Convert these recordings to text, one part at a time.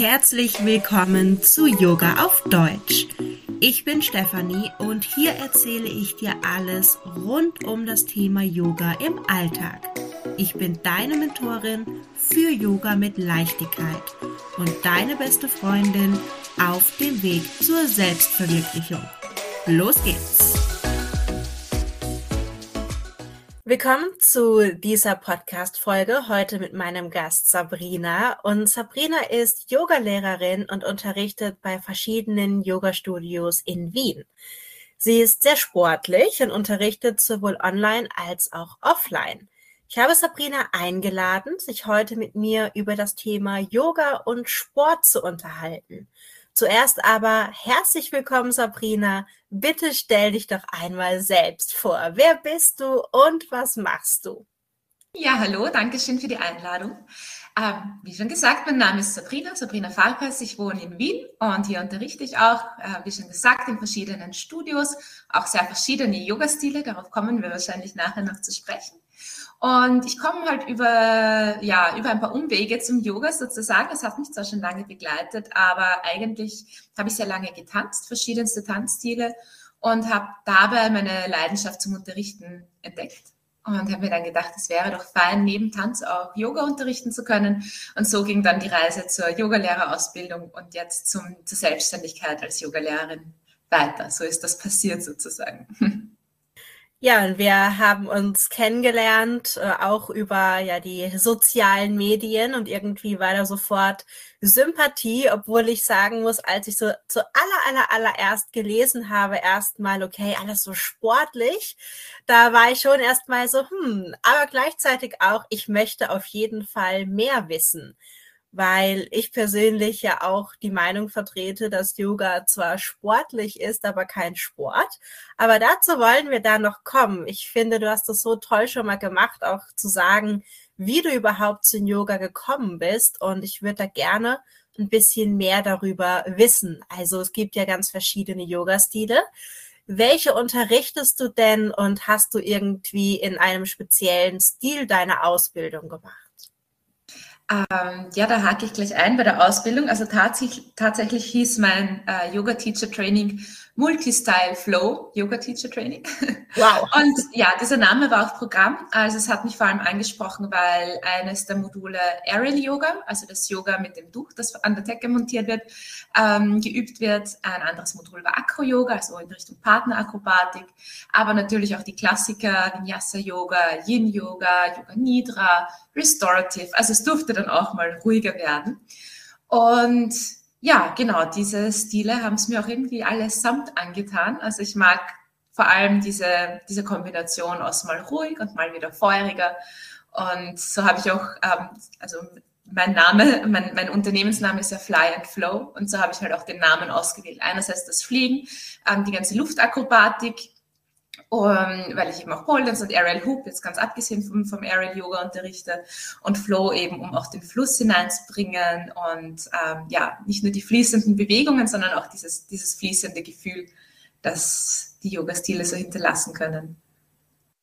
Herzlich willkommen zu Yoga auf Deutsch. Ich bin Stefanie und hier erzähle ich dir alles rund um das Thema Yoga im Alltag. Ich bin deine Mentorin für Yoga mit Leichtigkeit und deine beste Freundin auf dem Weg zur Selbstverwirklichung. Los geht's! Willkommen zu dieser Podcast-Folge heute mit meinem Gast Sabrina. Und Sabrina ist Yogalehrerin und unterrichtet bei verschiedenen Yoga-Studios in Wien. Sie ist sehr sportlich und unterrichtet sowohl online als auch offline. Ich habe Sabrina eingeladen, sich heute mit mir über das Thema Yoga und Sport zu unterhalten. Zuerst aber herzlich willkommen, Sabrina. Bitte stell dich doch einmal selbst vor. Wer bist du und was machst du? Ja, hallo, danke schön für die Einladung. Ähm, wie schon gesagt, mein Name ist Sabrina, Sabrina Farkas. Ich wohne in Wien und hier unterrichte ich auch, äh, wie schon gesagt, in verschiedenen Studios, auch sehr verschiedene Yoga-Stile. Darauf kommen wir wahrscheinlich nachher noch zu sprechen. Und ich komme halt über, ja, über ein paar Umwege zum Yoga sozusagen. Das hat mich zwar schon lange begleitet, aber eigentlich habe ich sehr lange getanzt, verschiedenste Tanzstile und habe dabei meine Leidenschaft zum Unterrichten entdeckt und habe mir dann gedacht, es wäre doch fein, neben Tanz auch Yoga unterrichten zu können. Und so ging dann die Reise zur Yogalehrerausbildung und jetzt zum, zur Selbstständigkeit als Yogalehrerin weiter. So ist das passiert sozusagen. Ja, und wir haben uns kennengelernt, äh, auch über ja die sozialen Medien und irgendwie war da sofort Sympathie, obwohl ich sagen muss, als ich so zu aller, aller, allererst gelesen habe, erstmal, okay, alles so sportlich, da war ich schon erstmal so, hm, aber gleichzeitig auch, ich möchte auf jeden Fall mehr wissen weil ich persönlich ja auch die Meinung vertrete, dass Yoga zwar sportlich ist, aber kein Sport. Aber dazu wollen wir da noch kommen. Ich finde, du hast das so toll schon mal gemacht, auch zu sagen, wie du überhaupt zum Yoga gekommen bist. Und ich würde da gerne ein bisschen mehr darüber wissen. Also es gibt ja ganz verschiedene Yoga-Stile. Welche unterrichtest du denn und hast du irgendwie in einem speziellen Stil deine Ausbildung gemacht? Ähm, ja, da hake ich gleich ein bei der Ausbildung. Also tatsächlich, tatsächlich hieß mein äh, Yoga Teacher Training Multi-Style Flow Yoga Teacher Training. Wow. Und ja, dieser Name war auch Programm. Also es hat mich vor allem angesprochen, weil eines der Module Aerial Yoga, also das Yoga mit dem Tuch, das an der Decke montiert wird, ähm, geübt wird. Ein anderes Modul war Acro Yoga, also in Richtung Partnerakrobatik, aber natürlich auch die Klassiker, Vinyasa Yoga, Yin Yoga, Yoga Nidra, Restorative. Also es durfte dann auch mal ruhiger werden. Und ja, genau, diese Stile haben es mir auch irgendwie allesamt angetan. Also ich mag vor allem diese, diese Kombination aus mal ruhig und mal wieder feuriger. Und so habe ich auch, ähm, also mein Name, mein, mein Unternehmensname ist ja Fly and Flow und so habe ich halt auch den Namen ausgewählt. Einerseits das Fliegen, ähm, die ganze Luftakrobatik, um, weil ich eben auch Pole Dance und Aerial Hoop, jetzt ganz abgesehen vom, vom Aerial Yoga unterrichte und Flow eben, um auch den Fluss hineinzubringen und ähm, ja, nicht nur die fließenden Bewegungen, sondern auch dieses, dieses fließende Gefühl, das die Yoga-Stile so hinterlassen können.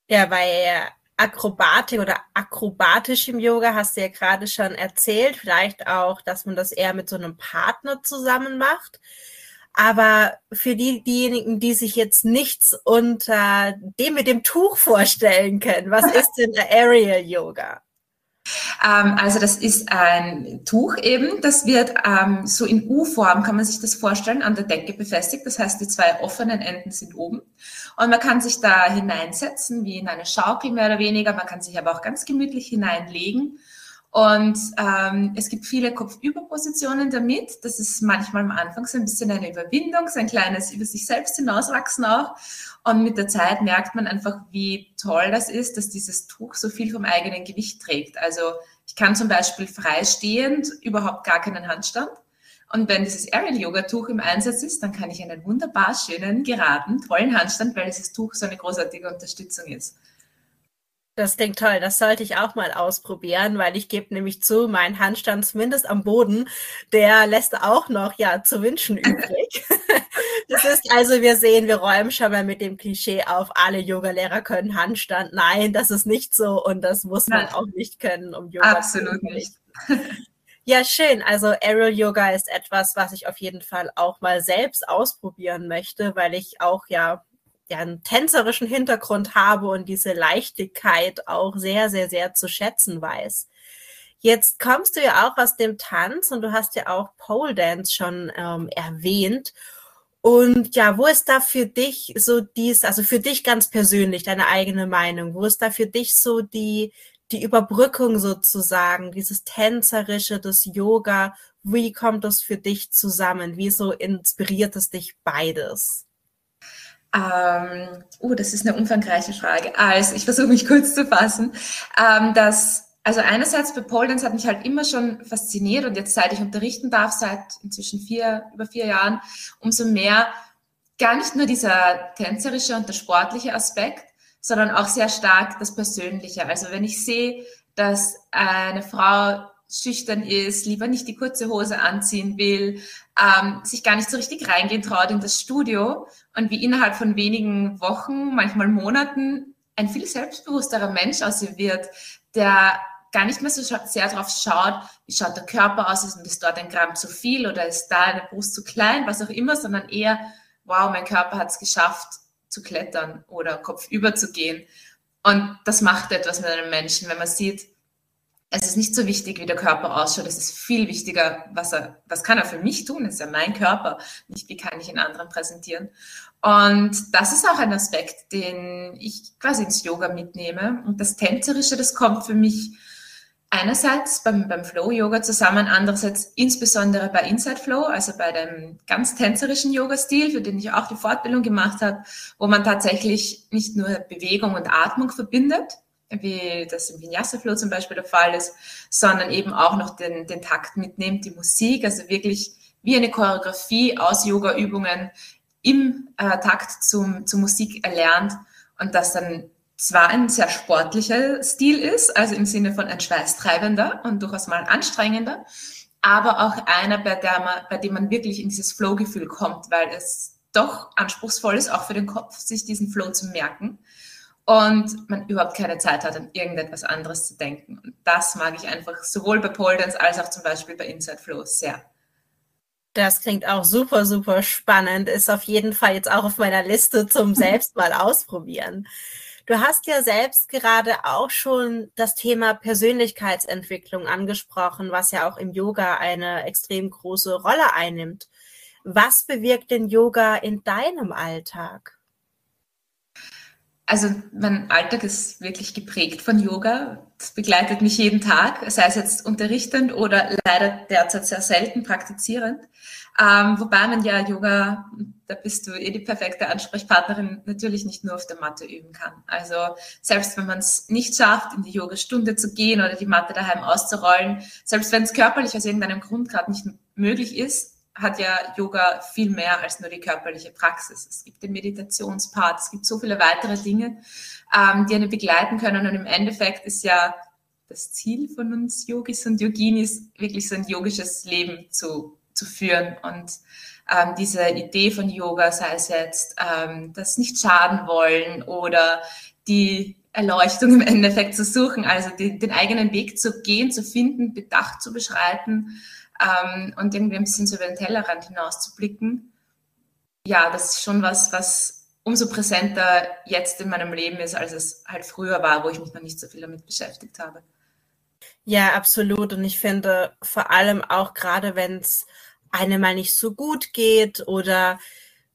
Ja, bei Akrobatik oder akrobatisch im Yoga hast du ja gerade schon erzählt, vielleicht auch, dass man das eher mit so einem Partner zusammen macht. Aber für die, diejenigen, die sich jetzt nichts unter dem mit dem Tuch vorstellen können, was ist denn der Aerial Yoga? Ähm, also das ist ein Tuch eben, das wird ähm, so in U-Form, kann man sich das vorstellen, an der Decke befestigt. Das heißt, die zwei offenen Enden sind oben. Und man kann sich da hineinsetzen, wie in eine Schaukel mehr oder weniger. Man kann sich aber auch ganz gemütlich hineinlegen. Und ähm, es gibt viele Kopfüberpositionen damit. Das ist manchmal am Anfang so ein bisschen eine Überwindung, so ein kleines über sich selbst hinauswachsen auch. Und mit der Zeit merkt man einfach, wie toll das ist, dass dieses Tuch so viel vom eigenen Gewicht trägt. Also ich kann zum Beispiel freistehend überhaupt gar keinen Handstand. Und wenn dieses Aerial Yoga Tuch im Einsatz ist, dann kann ich einen wunderbar schönen, geraden, tollen Handstand, weil dieses Tuch so eine großartige Unterstützung ist. Das klingt toll. Das sollte ich auch mal ausprobieren, weil ich gebe nämlich zu, mein Handstand zumindest am Boden, der lässt auch noch ja zu wünschen übrig. das ist also, wir sehen, wir räumen schon mal mit dem Klischee auf, alle Yogalehrer können Handstand. Nein, das ist nicht so und das muss man Nein. auch nicht können, um Yoga Absolut zu nicht. Ja, schön. Also Aerial Yoga ist etwas, was ich auf jeden Fall auch mal selbst ausprobieren möchte, weil ich auch ja, ja einen tänzerischen Hintergrund habe und diese Leichtigkeit auch sehr, sehr, sehr zu schätzen weiß. Jetzt kommst du ja auch aus dem Tanz und du hast ja auch Pole Dance schon ähm, erwähnt. Und ja, wo ist da für dich so dies, also für dich ganz persönlich, deine eigene Meinung, wo ist da für dich so die, die Überbrückung sozusagen, dieses Tänzerische, das Yoga, wie kommt das für dich zusammen? Wieso inspiriert es dich beides? Ähm, oh, das ist eine umfangreiche Frage. Also, ich versuche mich kurz zu fassen. Ähm, das, also einerseits bei Pole Dance hat mich halt immer schon fasziniert und jetzt seit ich unterrichten darf, seit inzwischen vier, über vier Jahren, umso mehr gar nicht nur dieser tänzerische und der sportliche Aspekt, sondern auch sehr stark das Persönliche. Also wenn ich sehe, dass eine Frau schüchtern ist, lieber nicht die kurze Hose anziehen will, ähm, sich gar nicht so richtig reingehen traut in das Studio und wie innerhalb von wenigen Wochen, manchmal Monaten ein viel selbstbewussterer Mensch aus ihr wird, der gar nicht mehr so sehr darauf schaut, wie schaut der Körper aus, ist, ist dort ein Gramm zu viel oder ist da eine Brust zu klein, was auch immer, sondern eher, wow, mein Körper hat es geschafft, zu klettern oder kopfüber zu gehen. Und das macht etwas mit einem Menschen, wenn man sieht, es ist nicht so wichtig, wie der Körper ausschaut. Es ist viel wichtiger, was er, was kann er für mich tun? Es ist ja mein Körper, nicht wie kann ich ihn anderen präsentieren. Und das ist auch ein Aspekt, den ich quasi ins Yoga mitnehme. Und das Tänzerische, das kommt für mich einerseits beim, beim Flow-Yoga zusammen, andererseits insbesondere bei Inside Flow, also bei dem ganz tänzerischen Yoga-Stil, für den ich auch die Fortbildung gemacht habe, wo man tatsächlich nicht nur Bewegung und Atmung verbindet, wie das im Vinyasa Flow zum Beispiel der Fall ist, sondern eben auch noch den, den Takt mitnimmt, die Musik, also wirklich wie eine Choreografie aus Yoga-Übungen im äh, Takt zum, zur Musik erlernt und das dann zwar ein sehr sportlicher Stil ist, also im Sinne von ein schweißtreibender und durchaus mal anstrengender, aber auch einer, bei, der man, bei dem man wirklich in dieses Flow-Gefühl kommt, weil es doch anspruchsvoll ist, auch für den Kopf, sich diesen Flow zu merken und man überhaupt keine Zeit hat, an irgendetwas anderes zu denken. Und das mag ich einfach sowohl bei Pole Dance als auch zum Beispiel bei Inside Flow sehr. Das klingt auch super, super spannend. Ist auf jeden Fall jetzt auch auf meiner Liste zum selbst mal ausprobieren. Du hast ja selbst gerade auch schon das Thema Persönlichkeitsentwicklung angesprochen, was ja auch im Yoga eine extrem große Rolle einnimmt. Was bewirkt denn Yoga in deinem Alltag? Also mein Alltag ist wirklich geprägt von Yoga. Das begleitet mich jeden Tag, sei es jetzt unterrichtend oder leider derzeit sehr selten praktizierend. Ähm, wobei man ja Yoga, da bist du eh die perfekte Ansprechpartnerin, natürlich nicht nur auf der Matte üben kann. Also selbst wenn man es nicht schafft, in die Yogastunde zu gehen oder die Matte daheim auszurollen, selbst wenn es körperlich aus irgendeinem Grund gerade nicht möglich ist, hat ja Yoga viel mehr als nur die körperliche Praxis. Es gibt den Meditationspart, es gibt so viele weitere Dinge, ähm, die eine begleiten können. Und im Endeffekt ist ja das Ziel von uns Yogis und Yoginis, wirklich so ein yogisches Leben zu zu führen. Und ähm, diese Idee von Yoga, sei es jetzt ähm, das nicht schaden wollen oder die Erleuchtung im Endeffekt zu suchen, also die, den eigenen Weg zu gehen, zu finden, bedacht zu beschreiten ähm, und irgendwie ein bisschen so über den Tellerrand hinaus zu blicken. Ja, das ist schon was, was umso präsenter jetzt in meinem Leben ist, als es halt früher war, wo ich mich noch nicht so viel damit beschäftigt habe. Ja, absolut. Und ich finde vor allem auch gerade, wenn es einem mal nicht so gut geht oder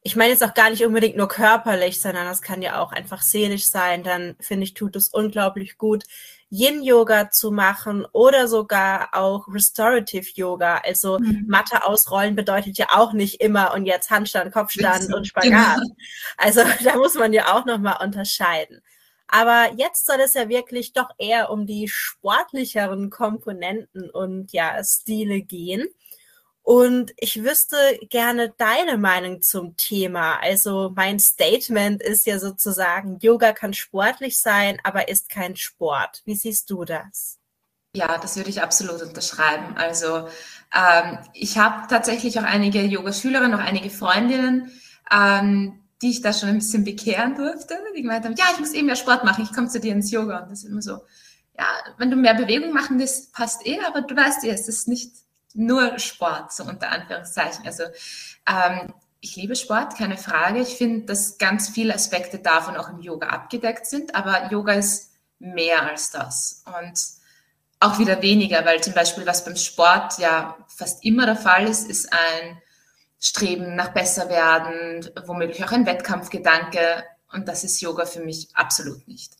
ich meine jetzt auch gar nicht unbedingt nur körperlich, sondern das kann ja auch einfach seelisch sein, dann finde ich, tut es unglaublich gut, Yin-Yoga zu machen oder sogar auch Restorative Yoga. Also mhm. Matte ausrollen bedeutet ja auch nicht immer und jetzt Handstand, Kopfstand und Spagat. Genau. Also da muss man ja auch nochmal unterscheiden. Aber jetzt soll es ja wirklich doch eher um die sportlicheren Komponenten und ja, Stile gehen. Und ich wüsste gerne deine Meinung zum Thema. Also mein Statement ist ja sozusagen, Yoga kann sportlich sein, aber ist kein Sport. Wie siehst du das? Ja, das würde ich absolut unterschreiben. Also ähm, ich habe tatsächlich auch einige Yogaschülerinnen, auch einige Freundinnen, ähm, die ich da schon ein bisschen bekehren durfte, die gemeint haben, ja, ich muss eben mehr Sport machen, ich komme zu dir ins Yoga. Und das ist immer so, ja, wenn du mehr Bewegung machen willst, passt eh, aber du weißt ja, es ist nicht nur Sport, so unter Anführungszeichen. Also ähm, ich liebe Sport, keine Frage. Ich finde, dass ganz viele Aspekte davon auch im Yoga abgedeckt sind, aber Yoga ist mehr als das. Und auch wieder weniger, weil zum Beispiel was beim Sport ja fast immer der Fall ist, ist ein Streben nach besser werden, womöglich auch ein Wettkampfgedanke. Und das ist Yoga für mich absolut nicht.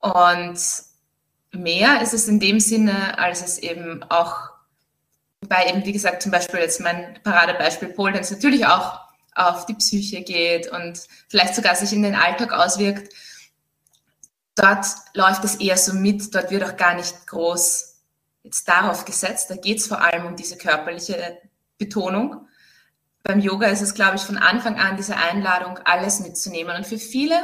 Und mehr ist es in dem Sinne, als es eben auch bei eben, wie gesagt, zum Beispiel jetzt mein Paradebeispiel Pole Dance natürlich auch auf die Psyche geht und vielleicht sogar sich in den Alltag auswirkt. Dort läuft es eher so mit, dort wird auch gar nicht groß jetzt darauf gesetzt. Da geht es vor allem um diese körperliche Betonung. Beim Yoga ist es, glaube ich, von Anfang an diese Einladung, alles mitzunehmen. Und für viele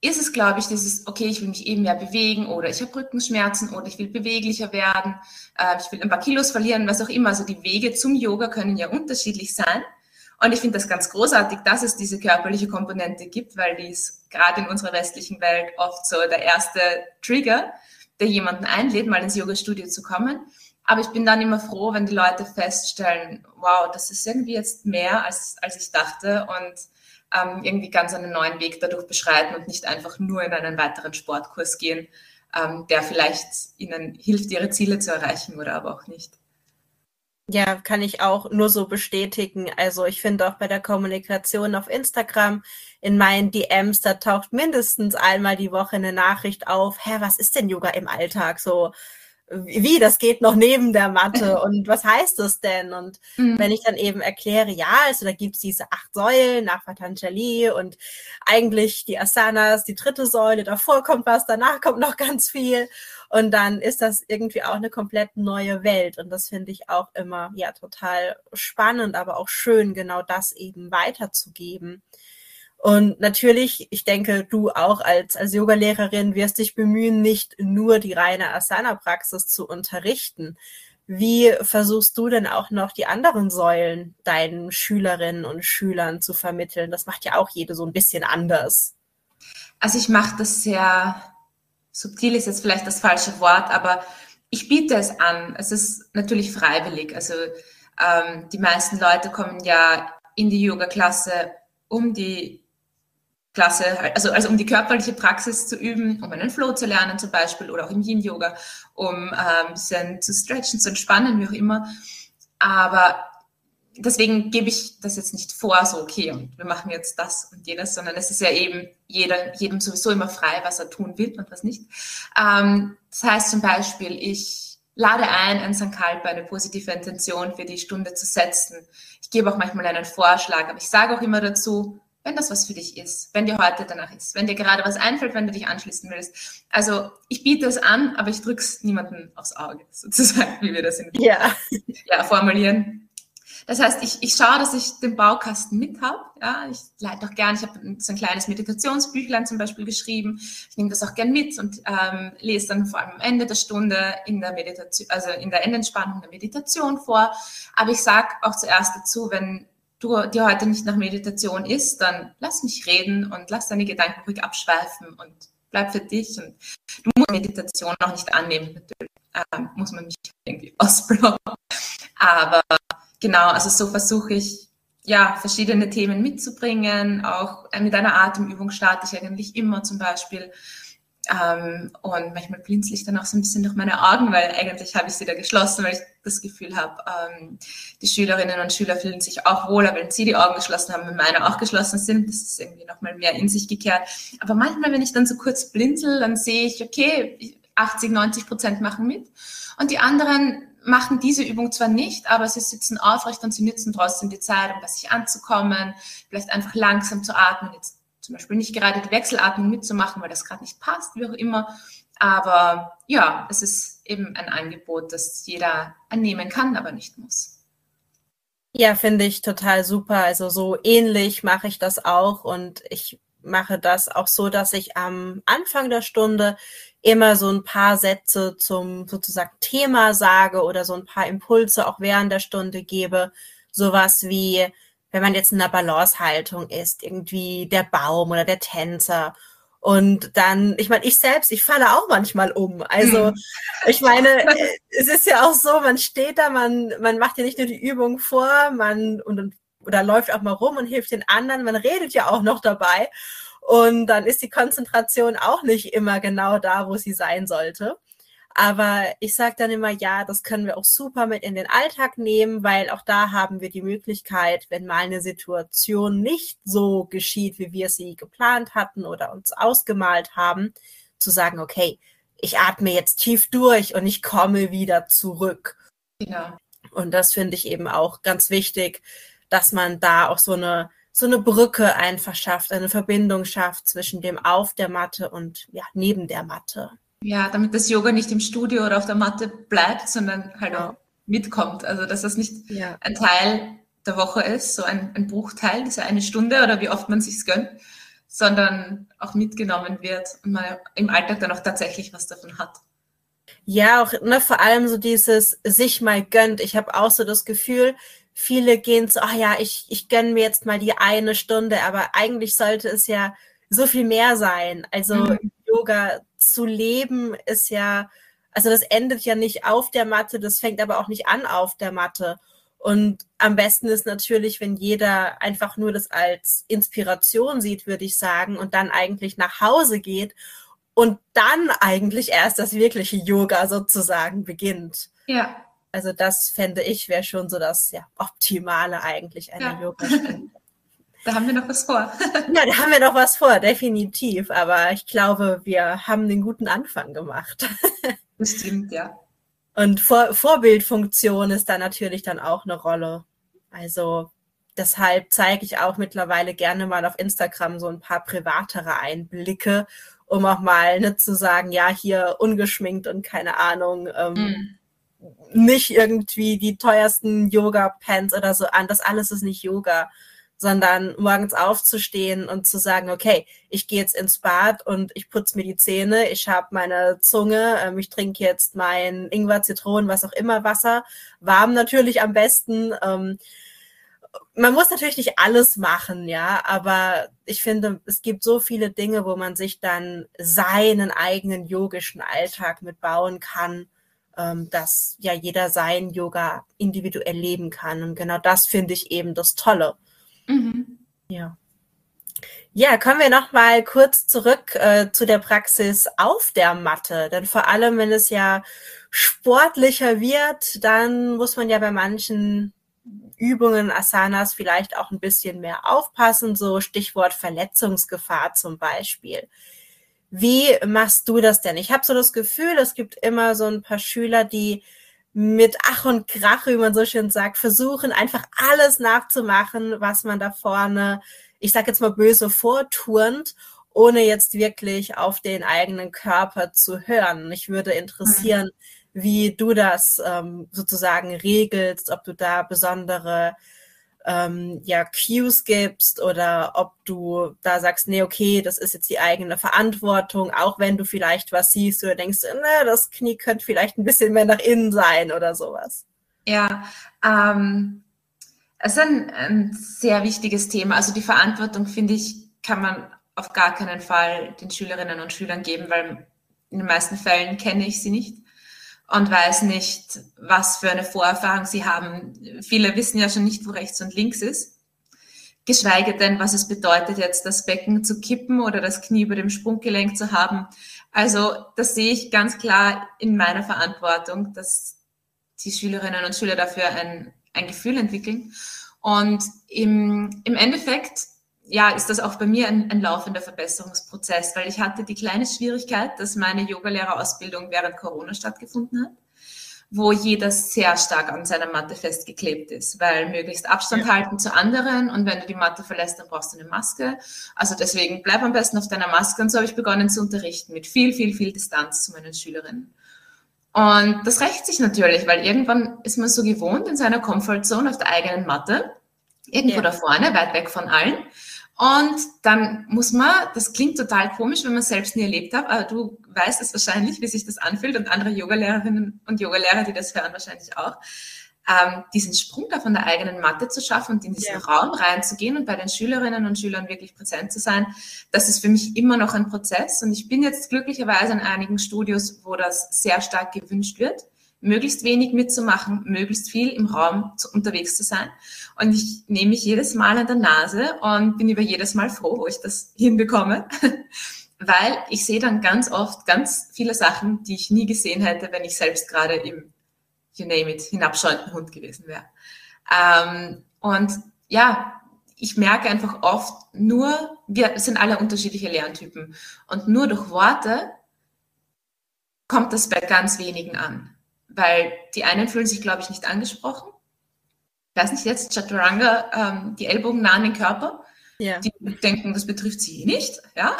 ist es, glaube ich, dieses, okay, ich will mich eben mehr bewegen oder ich habe Rückenschmerzen oder ich will beweglicher werden, äh, ich will ein paar Kilos verlieren, was auch immer. Also die Wege zum Yoga können ja unterschiedlich sein. Und ich finde das ganz großartig, dass es diese körperliche Komponente gibt, weil die ist gerade in unserer westlichen Welt oft so der erste Trigger, der jemanden einlädt, mal ins Yoga-Studio zu kommen. Aber ich bin dann immer froh, wenn die Leute feststellen, wow, das ist irgendwie jetzt mehr, als, als ich dachte und ähm, irgendwie ganz einen neuen Weg dadurch beschreiten und nicht einfach nur in einen weiteren Sportkurs gehen, ähm, der vielleicht ihnen hilft, ihre Ziele zu erreichen oder aber auch nicht. Ja, kann ich auch nur so bestätigen. Also ich finde auch bei der Kommunikation auf Instagram in meinen DMs, da taucht mindestens einmal die Woche eine Nachricht auf, hä, was ist denn Yoga im Alltag? So, wie, das geht noch neben der Matte und was heißt das denn? Und mhm. wenn ich dann eben erkläre, ja, also da gibt's diese acht Säulen nach Patanjali und eigentlich die Asanas, die dritte Säule, davor kommt was, danach kommt noch ganz viel und dann ist das irgendwie auch eine komplett neue Welt und das finde ich auch immer, ja, total spannend, aber auch schön, genau das eben weiterzugeben. Und natürlich, ich denke, du auch als, als Yogalehrerin wirst dich bemühen, nicht nur die reine Asana-Praxis zu unterrichten. Wie versuchst du denn auch noch die anderen Säulen deinen Schülerinnen und Schülern zu vermitteln? Das macht ja auch jede so ein bisschen anders. Also ich mache das sehr subtil, ist jetzt vielleicht das falsche Wort, aber ich biete es an. Es ist natürlich freiwillig. Also ähm, die meisten Leute kommen ja in die Yoga-Klasse, um die Klasse, also, also um die körperliche Praxis zu üben, um einen Flow zu lernen zum Beispiel oder auch im Yin-Yoga, um ein bisschen zu stretchen, zu entspannen, wie auch immer. Aber deswegen gebe ich das jetzt nicht vor, so okay, und wir machen jetzt das und jenes, sondern es ist ja eben jeder, jedem sowieso immer frei, was er tun will und was nicht. Ähm, das heißt zum Beispiel, ich lade ein, ein Sankalpa, eine positive Intention für die Stunde zu setzen. Ich gebe auch manchmal einen Vorschlag, aber ich sage auch immer dazu, wenn das was für dich ist, wenn dir heute danach ist, wenn dir gerade was einfällt, wenn du dich anschließen willst. Also ich biete es an, aber ich drücke es niemandem aufs Auge, sozusagen, wie wir das in ja. Ja, formulieren. Das heißt, ich, ich schaue, dass ich den Baukasten mit habe. Ja, ich leite auch gern, ich habe so ein kleines Meditationsbüchlein zum Beispiel geschrieben. Ich nehme das auch gern mit und ähm, lese dann vor allem am Ende der Stunde in der Meditation, also in der Endentspannung der Meditation vor. Aber ich sage auch zuerst dazu, wenn du dir heute nicht nach Meditation ist, dann lass mich reden und lass deine Gedanken ruhig abschweifen und bleib für dich. Und du musst Meditation auch nicht annehmen, natürlich. Ähm, muss man mich irgendwie ausblocken. Aber genau, also so versuche ich, ja, verschiedene Themen mitzubringen. Auch mit einer Atemübung starte ich eigentlich immer zum Beispiel. Ähm, und manchmal blinzel ich dann auch so ein bisschen durch meine Augen, weil eigentlich habe ich sie da geschlossen, weil ich das Gefühl habe, ähm, die Schülerinnen und Schüler fühlen sich auch wohler, wenn sie die Augen geschlossen haben, wenn meine auch geschlossen sind. Das ist irgendwie nochmal mehr in sich gekehrt. Aber manchmal, wenn ich dann so kurz blinzel, dann sehe ich, okay, 80, 90 Prozent machen mit. Und die anderen machen diese Übung zwar nicht, aber sie sitzen aufrecht und sie nützen trotzdem die Zeit, um bei sich anzukommen, vielleicht einfach langsam zu atmen, jetzt zum Beispiel nicht gerade die Wechselatmung mitzumachen, weil das gerade nicht passt, wie auch immer. Aber ja, es ist eben ein Angebot, das jeder annehmen kann, aber nicht muss. Ja, finde ich total super. Also so ähnlich mache ich das auch und ich mache das auch so, dass ich am Anfang der Stunde immer so ein paar Sätze zum sozusagen Thema sage oder so ein paar Impulse auch während der Stunde gebe. Sowas wie, wenn man jetzt in einer Balancehaltung ist, irgendwie der Baum oder der Tänzer Und dann, ich meine, ich selbst, ich falle auch manchmal um. Also, hm. ich meine, es ist ja auch so, man steht da, man, man macht ja nicht nur die Übung vor, man und, oder läuft auch mal rum und hilft den anderen, man redet ja auch noch dabei. Und dann ist die Konzentration auch nicht immer genau da, wo sie sein sollte. Aber ich sage dann immer, ja, das können wir auch super mit in den Alltag nehmen, weil auch da haben wir die Möglichkeit, wenn mal eine Situation nicht so geschieht, wie wir sie geplant hatten oder uns ausgemalt haben, zu sagen, okay, ich atme jetzt tief durch und ich komme wieder zurück. Genau. Und das finde ich eben auch ganz wichtig, dass man da auch so eine so eine Brücke einfach schafft, eine Verbindung schafft zwischen dem auf der Matte und ja, neben der Matte. Ja, damit das Yoga nicht im Studio oder auf der Matte bleibt, sondern halt auch mitkommt. Also dass das nicht ja. ein Teil der Woche ist, so ein, ein Bruchteil, diese eine Stunde oder wie oft man sich's gönnt, sondern auch mitgenommen wird und man im Alltag dann auch tatsächlich was davon hat. Ja, auch ne, vor allem so dieses sich mal gönnt. Ich habe auch so das Gefühl, viele gehen so, ach ja, ich, ich gönne mir jetzt mal die eine Stunde, aber eigentlich sollte es ja so viel mehr sein. Also mhm. Yoga zu leben ist ja, also das endet ja nicht auf der Matte, das fängt aber auch nicht an auf der Matte. Und am besten ist natürlich, wenn jeder einfach nur das als Inspiration sieht, würde ich sagen, und dann eigentlich nach Hause geht und dann eigentlich erst das wirkliche Yoga sozusagen beginnt. Ja. Also das fände ich wäre schon so das ja, Optimale eigentlich einer ja. Yoga-Stunde. Da haben wir noch was vor. ja, da haben wir noch was vor, definitiv. Aber ich glaube, wir haben den guten Anfang gemacht. das stimmt, ja. Und Vor Vorbildfunktion ist da natürlich dann auch eine Rolle. Also deshalb zeige ich auch mittlerweile gerne mal auf Instagram so ein paar privatere Einblicke, um auch mal nicht zu sagen, ja, hier ungeschminkt und keine Ahnung, ähm, mm. nicht irgendwie die teuersten Yoga-Pants oder so an. Das alles ist nicht Yoga sondern morgens aufzustehen und zu sagen, okay, ich gehe jetzt ins Bad und ich putze mir die Zähne, ich habe meine Zunge, ähm, ich trinke jetzt mein Ingwer, Zitronen, was auch immer Wasser, warm natürlich am besten. Ähm, man muss natürlich nicht alles machen, ja, aber ich finde, es gibt so viele Dinge, wo man sich dann seinen eigenen yogischen Alltag mitbauen kann, ähm, dass ja jeder sein Yoga individuell leben kann. Und genau das finde ich eben das Tolle. Mhm. Ja. Ja, kommen wir noch mal kurz zurück äh, zu der Praxis auf der Matte. Denn vor allem, wenn es ja sportlicher wird, dann muss man ja bei manchen Übungen, Asanas vielleicht auch ein bisschen mehr aufpassen. So Stichwort Verletzungsgefahr zum Beispiel. Wie machst du das denn? Ich habe so das Gefühl, es gibt immer so ein paar Schüler, die mit Ach und Krach, wie man so schön sagt, versuchen einfach alles nachzumachen, was man da vorne, ich sag jetzt mal böse, vorturnt, ohne jetzt wirklich auf den eigenen Körper zu hören. Mich würde interessieren, mhm. wie du das ähm, sozusagen regelst, ob du da besondere ähm, ja, Cues gibst oder ob du da sagst, nee, okay, das ist jetzt die eigene Verantwortung, auch wenn du vielleicht was siehst oder denkst, ne, das Knie könnte vielleicht ein bisschen mehr nach innen sein oder sowas. Ja, ähm, es ist ein, ein sehr wichtiges Thema. Also die Verantwortung, finde ich, kann man auf gar keinen Fall den Schülerinnen und Schülern geben, weil in den meisten Fällen kenne ich sie nicht und weiß nicht, was für eine Vorerfahrung sie haben. Viele wissen ja schon nicht, wo rechts und links ist. Geschweige denn, was es bedeutet, jetzt das Becken zu kippen oder das Knie über dem Sprunggelenk zu haben. Also das sehe ich ganz klar in meiner Verantwortung, dass die Schülerinnen und Schüler dafür ein, ein Gefühl entwickeln. Und im, im Endeffekt ja, ist das auch bei mir ein, ein laufender Verbesserungsprozess, weil ich hatte die kleine Schwierigkeit, dass meine Yogalehrerausbildung während Corona stattgefunden hat, wo jeder sehr stark an seiner Matte festgeklebt ist, weil möglichst Abstand ja. halten zu anderen und wenn du die Matte verlässt, dann brauchst du eine Maske. Also deswegen bleib am besten auf deiner Maske und so habe ich begonnen zu unterrichten mit viel, viel, viel Distanz zu meinen Schülerinnen. Und das rächt sich natürlich, weil irgendwann ist man so gewohnt in seiner Comfortzone auf der eigenen Matte, irgendwo ja. da vorne, weit weg von allen. Und dann muss man, das klingt total komisch, wenn man es selbst nie erlebt hat, aber du weißt es wahrscheinlich, wie sich das anfühlt und andere Yogalehrerinnen und Yogalehrer, die das hören, wahrscheinlich auch. ähm, diesen Sprung da von der eigenen Matte zu schaffen und in diesen ja. Raum reinzugehen und bei den Schülerinnen und Schülern wirklich präsent zu sein, das ist für mich immer noch ein Prozess. Und ich bin jetzt glücklicherweise in einigen Studios, wo das sehr stark gewünscht wird möglichst wenig mitzumachen, möglichst viel im Raum zu, unterwegs zu sein. Und ich nehme mich jedes Mal an der Nase und bin über jedes Mal froh, wo ich das hinbekomme, weil ich sehe dann ganz oft ganz viele Sachen, die ich nie gesehen hätte, wenn ich selbst gerade im, you name it, hinabschauenden Hund gewesen wäre. Ähm, und ja, ich merke einfach oft nur, wir sind alle unterschiedliche Lerntypen und nur durch Worte kommt das bei ganz wenigen an weil die einen fühlen sich, glaube ich, nicht angesprochen. Ich weiß nicht, jetzt Chaturanga, ähm, die Ellbogen nah an den Körper. Ja. Die denken, das betrifft sie nicht, ja.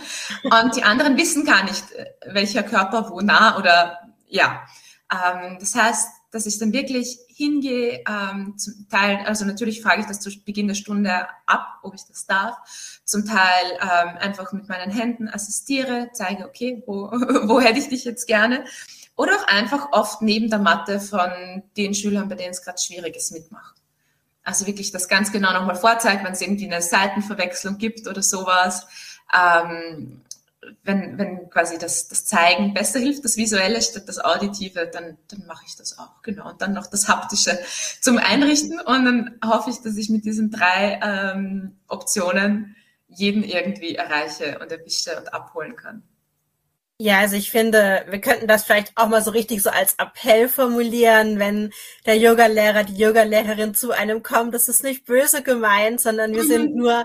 Und die anderen wissen gar nicht, äh, welcher Körper wo nah oder ja. Ähm, das heißt, dass ich dann wirklich hingehe, ähm, zum Teil, also natürlich frage ich das zu Beginn der Stunde ab, ob ich das darf. Zum Teil ähm, einfach mit meinen Händen assistiere, zeige, okay, wo, wo hätte ich dich jetzt gerne? Oder auch einfach oft neben der Matte von den Schülern, bei denen es gerade schwierig ist, mitmachen. Also wirklich das ganz genau nochmal vorzeigt, wenn es irgendwie eine Seitenverwechslung gibt oder sowas. Ähm, wenn, wenn quasi das, das Zeigen besser hilft, das Visuelle statt das Auditive, dann, dann mache ich das auch, genau. Und dann noch das Haptische zum Einrichten. Und dann hoffe ich, dass ich mit diesen drei ähm, Optionen jeden irgendwie erreiche und erwische und abholen kann. Ja, also ich finde, wir könnten das vielleicht auch mal so richtig so als Appell formulieren, wenn der Yogalehrer, die Yogalehrerin zu einem kommt. Das ist nicht böse gemeint, sondern wir sind mhm. nur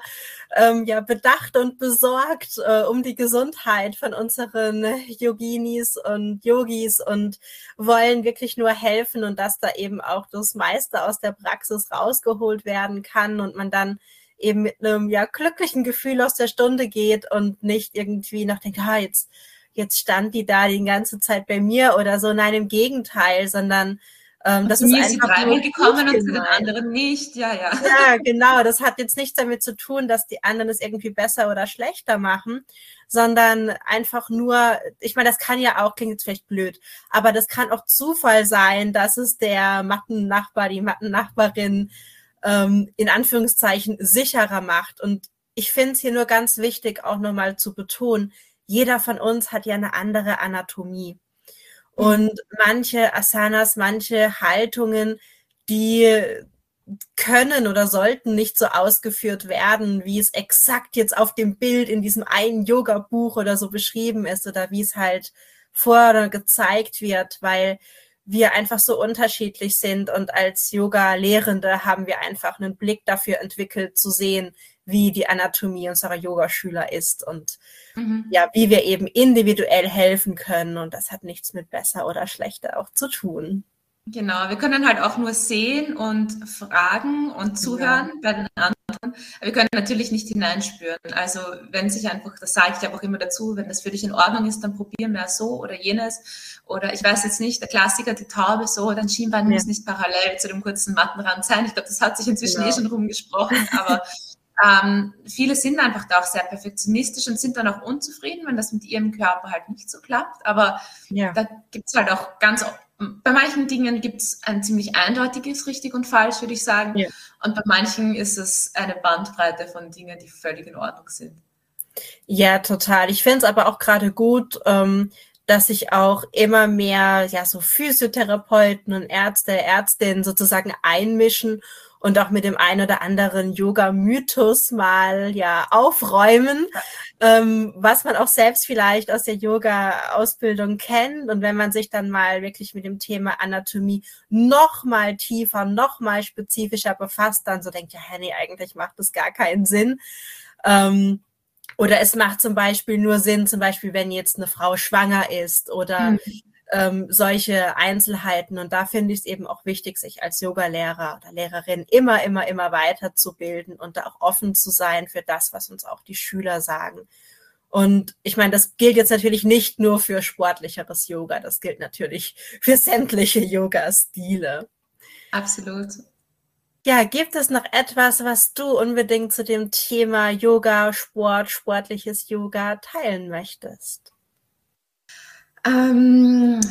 ähm, ja bedacht und besorgt äh, um die Gesundheit von unseren Yoginis und Yogis und wollen wirklich nur helfen und dass da eben auch das meiste aus der Praxis rausgeholt werden kann und man dann eben mit einem ja glücklichen Gefühl aus der Stunde geht und nicht irgendwie noch denkt, ah, jetzt jetzt stand die da die ganze Zeit bei mir oder so. Nein, im Gegenteil, sondern ähm, das ist mir einfach dreimal gekommen und zu den anderen nicht. Ja, ja. Ja, genau. Das hat jetzt nichts damit zu tun, dass die anderen es irgendwie besser oder schlechter machen, sondern einfach nur, ich meine, das kann ja auch, klingt jetzt vielleicht blöd, aber das kann auch Zufall sein, dass es der Mattennachbar, die Mattennachbarin ähm, in Anführungszeichen sicherer macht. Und ich finde es hier nur ganz wichtig, auch nochmal zu betonen, jeder von uns hat ja eine andere Anatomie. Und manche Asanas, manche Haltungen, die können oder sollten nicht so ausgeführt werden, wie es exakt jetzt auf dem Bild in diesem einen Yoga-Buch oder so beschrieben ist oder wie es halt vor oder gezeigt wird, weil wir einfach so unterschiedlich sind und als Yoga-Lehrende haben wir einfach einen Blick dafür entwickelt zu sehen, wie die Anatomie unserer Yogaschüler ist und mhm. ja, wie wir eben individuell helfen können. Und das hat nichts mit besser oder schlechter auch zu tun. Genau, wir können halt auch nur sehen und fragen und zuhören ja. bei den anderen. wir können natürlich nicht hineinspüren. Also wenn sich einfach, das sage ich auch immer dazu, wenn das für dich in Ordnung ist, dann probieren wir so oder jenes. Oder ich weiß jetzt nicht, der Klassiker, die Taube so, dein Schienbein ja. muss nicht parallel zu dem kurzen Mattenrand sein. Ich glaube, das hat sich inzwischen genau. eh schon rumgesprochen, aber ähm, viele sind einfach da auch sehr perfektionistisch und sind dann auch unzufrieden, wenn das mit ihrem Körper halt nicht so klappt. Aber ja. da gibt es halt auch ganz, bei manchen Dingen gibt es ein ziemlich eindeutiges richtig und falsch, würde ich sagen. Ja. Und bei manchen ist es eine Bandbreite von Dingen, die völlig in Ordnung sind. Ja, total. Ich finde es aber auch gerade gut, ähm, dass sich auch immer mehr ja so Physiotherapeuten und Ärzte, Ärztinnen sozusagen einmischen und auch mit dem ein oder anderen Yoga-Mythos mal ja aufräumen, ähm, was man auch selbst vielleicht aus der Yoga-Ausbildung kennt. Und wenn man sich dann mal wirklich mit dem Thema Anatomie noch mal tiefer, noch mal spezifischer befasst, dann so denkt, ja, nee, eigentlich macht das gar keinen Sinn. Ähm, oder es macht zum Beispiel nur Sinn, zum Beispiel, wenn jetzt eine Frau schwanger ist oder mhm ähm, solche Einzelheiten. Und da finde ich es eben auch wichtig, sich als Yogalehrer oder Lehrerin immer, immer, immer weiterzubilden und da auch offen zu sein für das, was uns auch die Schüler sagen. Und ich meine, das gilt jetzt natürlich nicht nur für sportlicheres Yoga, das gilt natürlich für sämtliche Yoga-Stile. Absolut. Ja, gibt es noch etwas, was du unbedingt zu dem Thema Yoga, Sport, sportliches Yoga teilen möchtest? Ähm,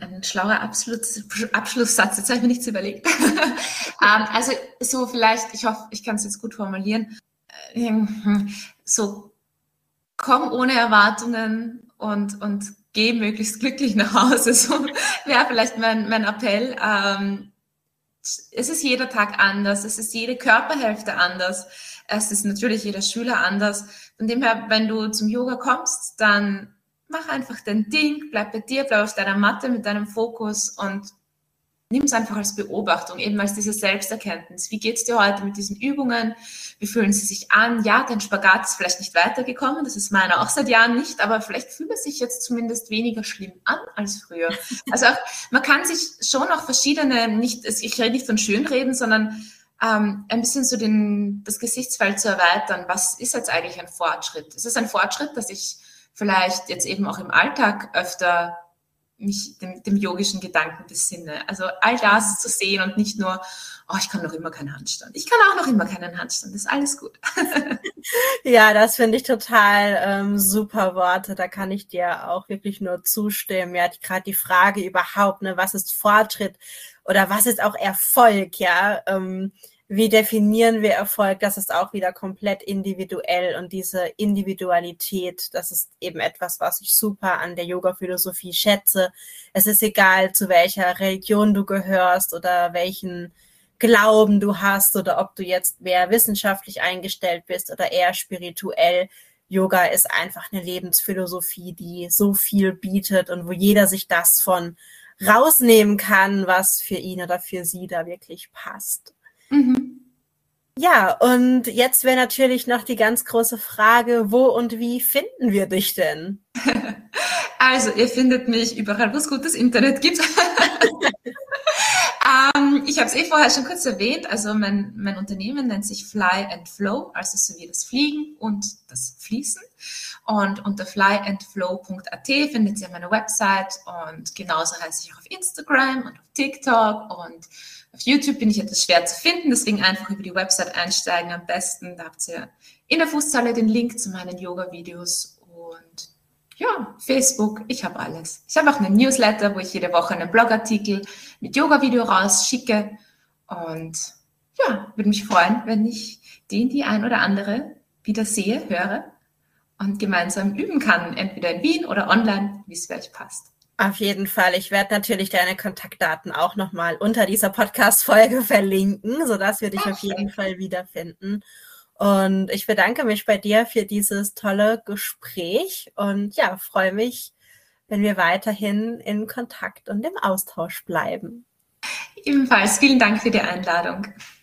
ein schlauer Abschluss, Abschlusssatz, jetzt habe ich mir nichts überlegt. ähm, also so vielleicht, ich hoffe, ich kann es jetzt gut formulieren. Ähm, so komm ohne Erwartungen und, und geh möglichst glücklich nach Hause. So wäre vielleicht mein, mein Appell. Ähm, es ist jeder Tag anders, es ist jede Körperhälfte anders, es ist natürlich jeder Schüler anders. Von dem her, wenn du zum Yoga kommst, dann mach einfach dein Ding, bleib bei dir, bleib auf deiner Matte mit deinem Fokus und nimm es einfach als Beobachtung, eben als diese Selbsterkenntnis. Wie geht's dir heute mit diesen Übungen? Wie fühlen sie sich an? Ja, dein Spagat ist vielleicht nicht weitergekommen, das ist meiner auch seit Jahren nicht, aber vielleicht fühlt es sich jetzt zumindest weniger schlimm an als früher. Also auch, man kann sich schon auch verschiedene, nicht, ich rede nicht von Schönreden, sondern ähm, ein bisschen so den, das Gesichtsfeld zu erweitern. Was ist jetzt eigentlich ein Fortschritt? Ist es ein Fortschritt, dass ich vielleicht jetzt eben auch im Alltag öfter mich dem, dem yogischen Gedanken besinne. Also all das zu sehen und nicht nur, oh, ich kann noch immer keinen Handstand. Ich kann auch noch immer keinen Handstand. Das ist alles gut. ja, das finde ich total ähm, super Worte. Da kann ich dir auch wirklich nur zustimmen. Ja, gerade die Frage überhaupt, ne, was ist Fortschritt oder was ist auch Erfolg, ja. Ähm, wie definieren wir Erfolg? Das ist auch wieder komplett individuell und diese Individualität, das ist eben etwas, was ich super an der Yoga-Philosophie schätze. Es ist egal, zu welcher Religion du gehörst oder welchen Glauben du hast oder ob du jetzt mehr wissenschaftlich eingestellt bist oder eher spirituell. Yoga ist einfach eine Lebensphilosophie, die so viel bietet und wo jeder sich das von rausnehmen kann, was für ihn oder für sie da wirklich passt. Mhm. Ja, und jetzt wäre natürlich noch die ganz große Frage, wo und wie finden wir dich denn? Also, ihr findet mich überall, wo es gutes Internet gibt. ähm, ich habe es eh vorher schon kurz erwähnt. Also mein, mein Unternehmen nennt sich Fly and Flow, also so wie das Fliegen und das Fließen. Und unter flyandflow.at findet ihr meine Website und genauso heiße ich auch auf Instagram und auf TikTok und auf YouTube bin ich etwas schwer zu finden, deswegen einfach über die Website einsteigen am besten. Da habt ihr in der Fußzeile den Link zu meinen Yoga-Videos ja, Facebook, ich habe alles. Ich habe auch einen Newsletter, wo ich jede Woche einen Blogartikel mit Yoga-Video rausschicke und ja, würde mich freuen, wenn ich den, die ein oder andere wieder sehe, höre und gemeinsam üben kann, entweder in Wien oder online, wie es für euch passt. Auf jeden Fall. Ich werde natürlich deine Kontaktdaten auch nochmal unter dieser Podcast-Folge verlinken, sodass wir dich Ach, auf jeden Fall wiederfinden. Und ich bedanke mich bei dir für dieses tolle Gespräch und ja, freue mich, wenn wir weiterhin in Kontakt und im Austausch bleiben. Ebenfalls vielen Dank für die Einladung.